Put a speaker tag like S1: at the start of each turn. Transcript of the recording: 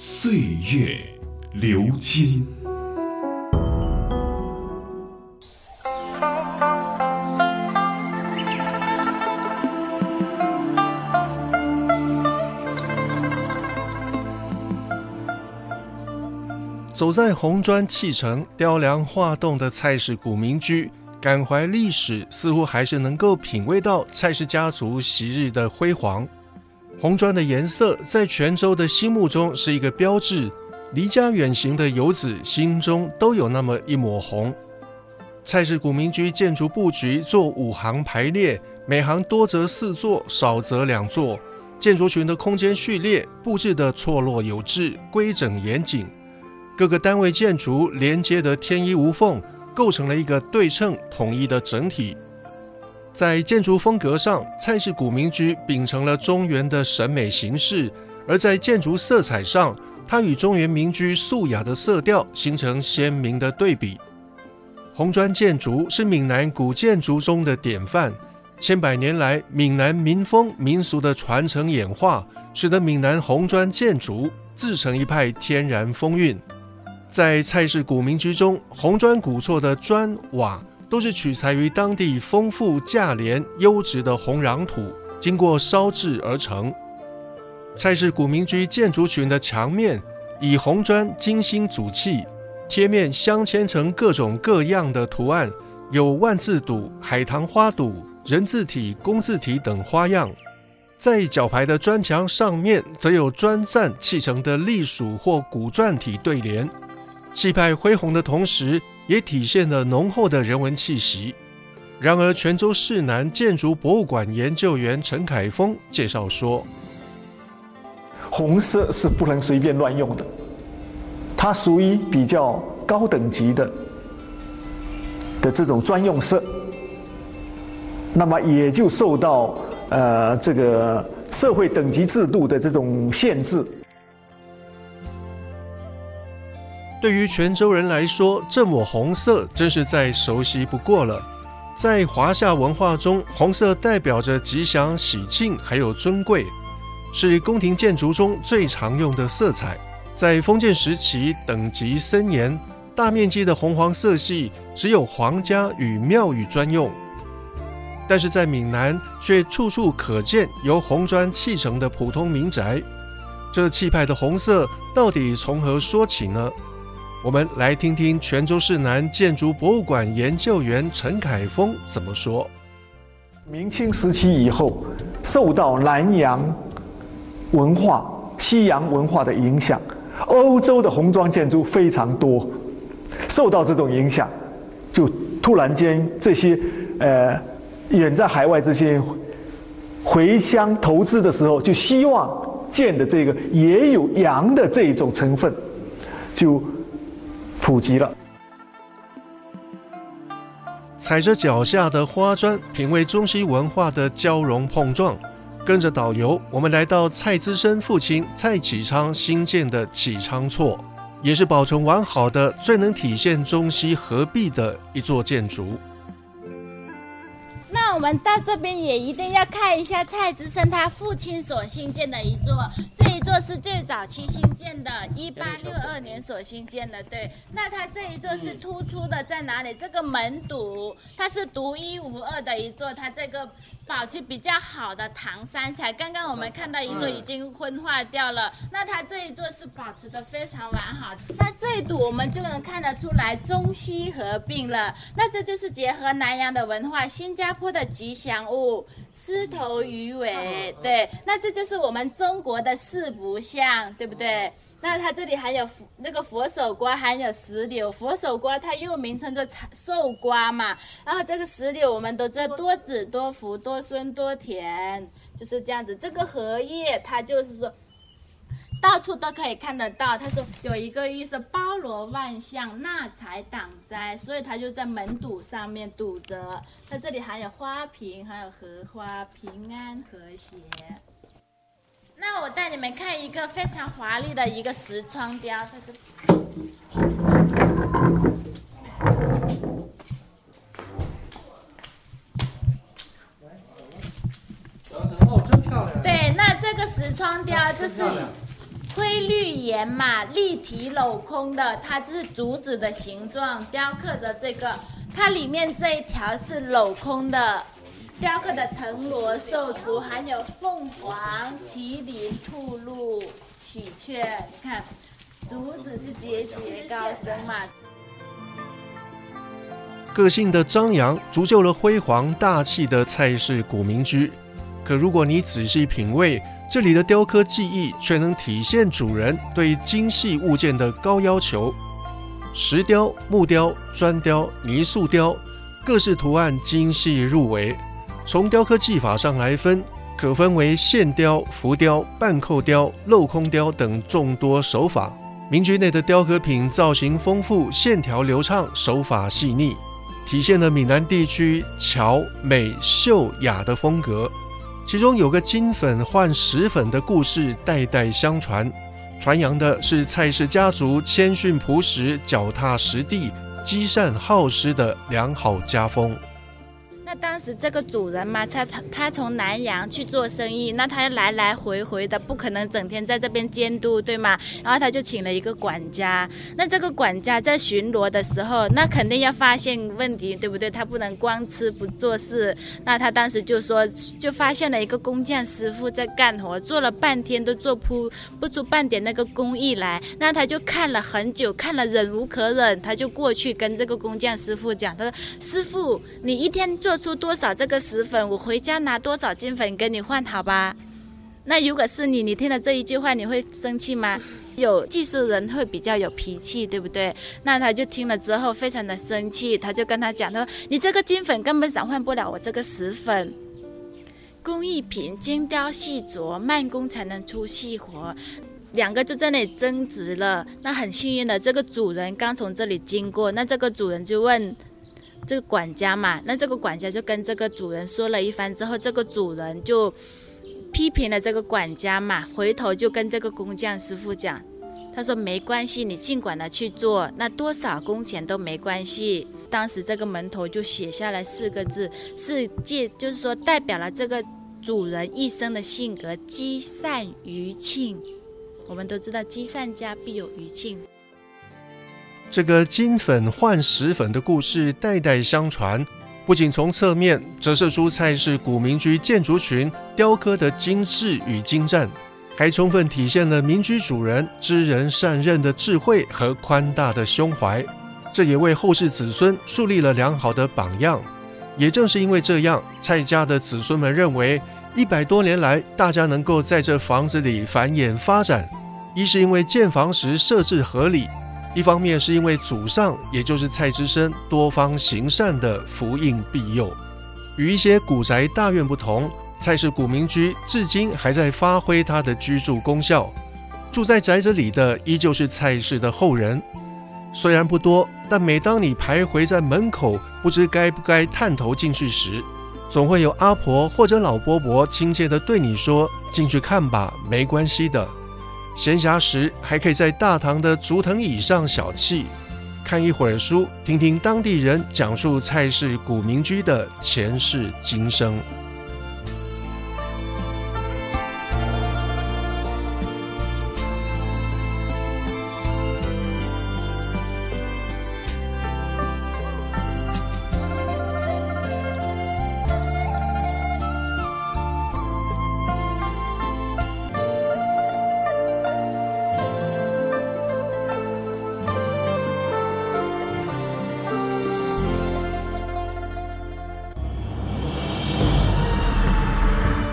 S1: 岁月流金。
S2: 走在红砖砌成、雕梁画栋的蔡氏古民居，感怀历史，似乎还是能够品味到蔡氏家族昔日的辉煌。红砖的颜色在泉州的心目中是一个标志，离家远行的游子心中都有那么一抹红。蔡氏古民居建筑布局做五行排列，每行多则四座，少则两座。建筑群的空间序列布置的错落有致，规整严谨。各个单位建筑连接得天衣无缝，构成了一个对称统一的整体。在建筑风格上，蔡氏古民居秉承了中原的审美形式；而在建筑色彩上，它与中原民居素雅的色调形成鲜明的对比。红砖建筑是闽南古建筑中的典范，千百年来闽南民风民俗的传承演化，使得闽南红砖建筑自成一派天然风韵。在蔡氏古民居中，红砖古厝的砖瓦都是取材于当地丰富价廉、优质的红壤土，经过烧制而成。蔡氏古民居建筑群的墙面以红砖精心组砌，贴面镶嵌成各种各样的图案，有万字堵、海棠花堵、人字体、工字体等花样。在角牌的砖墙上面，则有砖赞砌成的隶属或古篆体对联。气派恢宏的同时，也体现了浓厚的人文气息。然而，泉州市南建筑博物馆研究员陈凯峰介绍说：“
S3: 红色是不能随便乱用的，它属于比较高等级的的这种专用色，那么也就受到呃这个社会等级制度的这种限制。”
S2: 对于泉州人来说，这抹红色真是再熟悉不过了。在华夏文化中，红色代表着吉祥、喜庆，还有尊贵，是宫廷建筑中最常用的色彩。在封建时期，等级森严，大面积的红黄色系只有皇家与庙宇专用。但是在闽南，却处处可见由红砖砌成的普通民宅。这气派的红色到底从何说起呢？我们来听听泉州市南建筑博物馆研究员陈凯峰怎么说。
S3: 明清时期以后，受到南洋文化、西洋文化的影响，欧洲的红砖建筑非常多，受到这种影响，就突然间这些呃远在海外这些回乡投资的时候，就希望建的这个也有洋的这一种成分，就。普及了，
S2: 踩着脚下的花砖，品味中西文化的交融碰撞。跟着导游，我们来到蔡资深父亲蔡启昌新建的启昌厝，也是保存完好的、最能体现中西合璧的一座建筑。
S4: 我们到这边也一定要看一下蔡之生他父亲所兴建的一座，这一座是最早期兴建的，一八六二年所兴建的。对，那它这一座是突出的在哪里？这个门堵，它是独一无二的一座，它这个。保持比较好的唐三彩，刚刚我们看到一座已经昏化掉了，那它这一座是保持的非常完好。那这一堵我们就能看得出来中西合并了，那这就是结合南洋的文化，新加坡的吉祥物狮头鱼尾，对，那这就是我们中国的四不像，对不对？那它这里还有佛那个佛手瓜，还有石榴。佛手瓜它又名称做寿瓜嘛。然后这个石榴我们都知道多子多福、多孙多田，就是这样子。这个荷叶它就是说，到处都可以看得到。他说有一个意思，包罗万象，纳财挡灾，所以他就在门堵上面堵着。它这里还有花瓶，还有荷花，平安和谐。那我带你们看一个非常华丽的一个石窗雕，在这里。对，那这个石窗雕就是灰绿岩嘛，立体镂空的，它是竹子的形状，雕刻的这个，它里面这一条是镂空的，雕刻的藤萝、兽足，还有凤凰、麒麟、兔鹿、喜鹊，你看，竹子是节节高升嘛。
S2: 个性的张扬，铸就了辉煌大气的蔡氏古民居。可如果你仔细品味，这里的雕刻技艺却能体现主人对精细物件的高要求。石雕、木雕、砖雕、泥塑雕，各式图案精细入微。从雕刻技法上来分，可分为线雕、浮雕、半扣雕、镂空雕等众多手法。民居内的雕刻品造型丰富，线条流畅，手法细腻，体现了闽南地区巧、美、秀、雅的风格。其中有个金粉换石粉的故事，代代相传，传扬的是蔡氏家族谦逊朴实、脚踏实地、积善好施的良好家风。
S4: 那当时这个主人嘛，他他他从南阳去做生意，那他来来回回的，不可能整天在这边监督，对吗？然后他就请了一个管家。那这个管家在巡逻的时候，那肯定要发现问题，对不对？他不能光吃不做事。那他当时就说，就发现了一个工匠师傅在干活，做了半天都做不不出半点那个工艺来。那他就看了很久，看了忍无可忍，他就过去跟这个工匠师傅讲，他说：“师傅，你一天做。”出多少这个石粉，我回家拿多少金粉跟你换，好吧？那如果是你，你听了这一句话，你会生气吗？有技术人会比较有脾气，对不对？那他就听了之后非常的生气，他就跟他讲，他说：“你这个金粉根本转换不了我这个石粉，工艺品精雕细琢，慢工才能出细活。”两个就在那里争执了。那很幸运的，这个主人刚从这里经过，那这个主人就问。这个管家嘛，那这个管家就跟这个主人说了一番之后，这个主人就批评了这个管家嘛，回头就跟这个工匠师傅讲，他说没关系，你尽管的去做，那多少工钱都没关系。当时这个门头就写下来四个字，是借就是说代表了这个主人一生的性格，积善余庆。我们都知道积善家必有余庆。
S2: 这个金粉换石粉的故事代代相传，不仅从侧面折射出蔡氏古民居建筑群雕刻的精致与精湛，还充分体现了民居主人知人善任的智慧和宽大的胸怀。这也为后世子孙树立了良好的榜样。也正是因为这样，蔡家的子孙们认为，一百多年来大家能够在这房子里繁衍发展，一是因为建房时设置合理。一方面是因为祖上，也就是蔡之深多方行善的福荫庇佑，与一些古宅大院不同，蔡氏古民居至今还在发挥它的居住功效。住在宅子里的依旧是蔡氏的后人，虽然不多，但每当你徘徊在门口，不知该不该探头进去时，总会有阿婆或者老伯伯亲切地对你说：“进去看吧，没关系的。”闲暇时，还可以在大堂的竹藤椅上小憩，看一会儿书，听听当地人讲述蔡氏古民居的前世今生。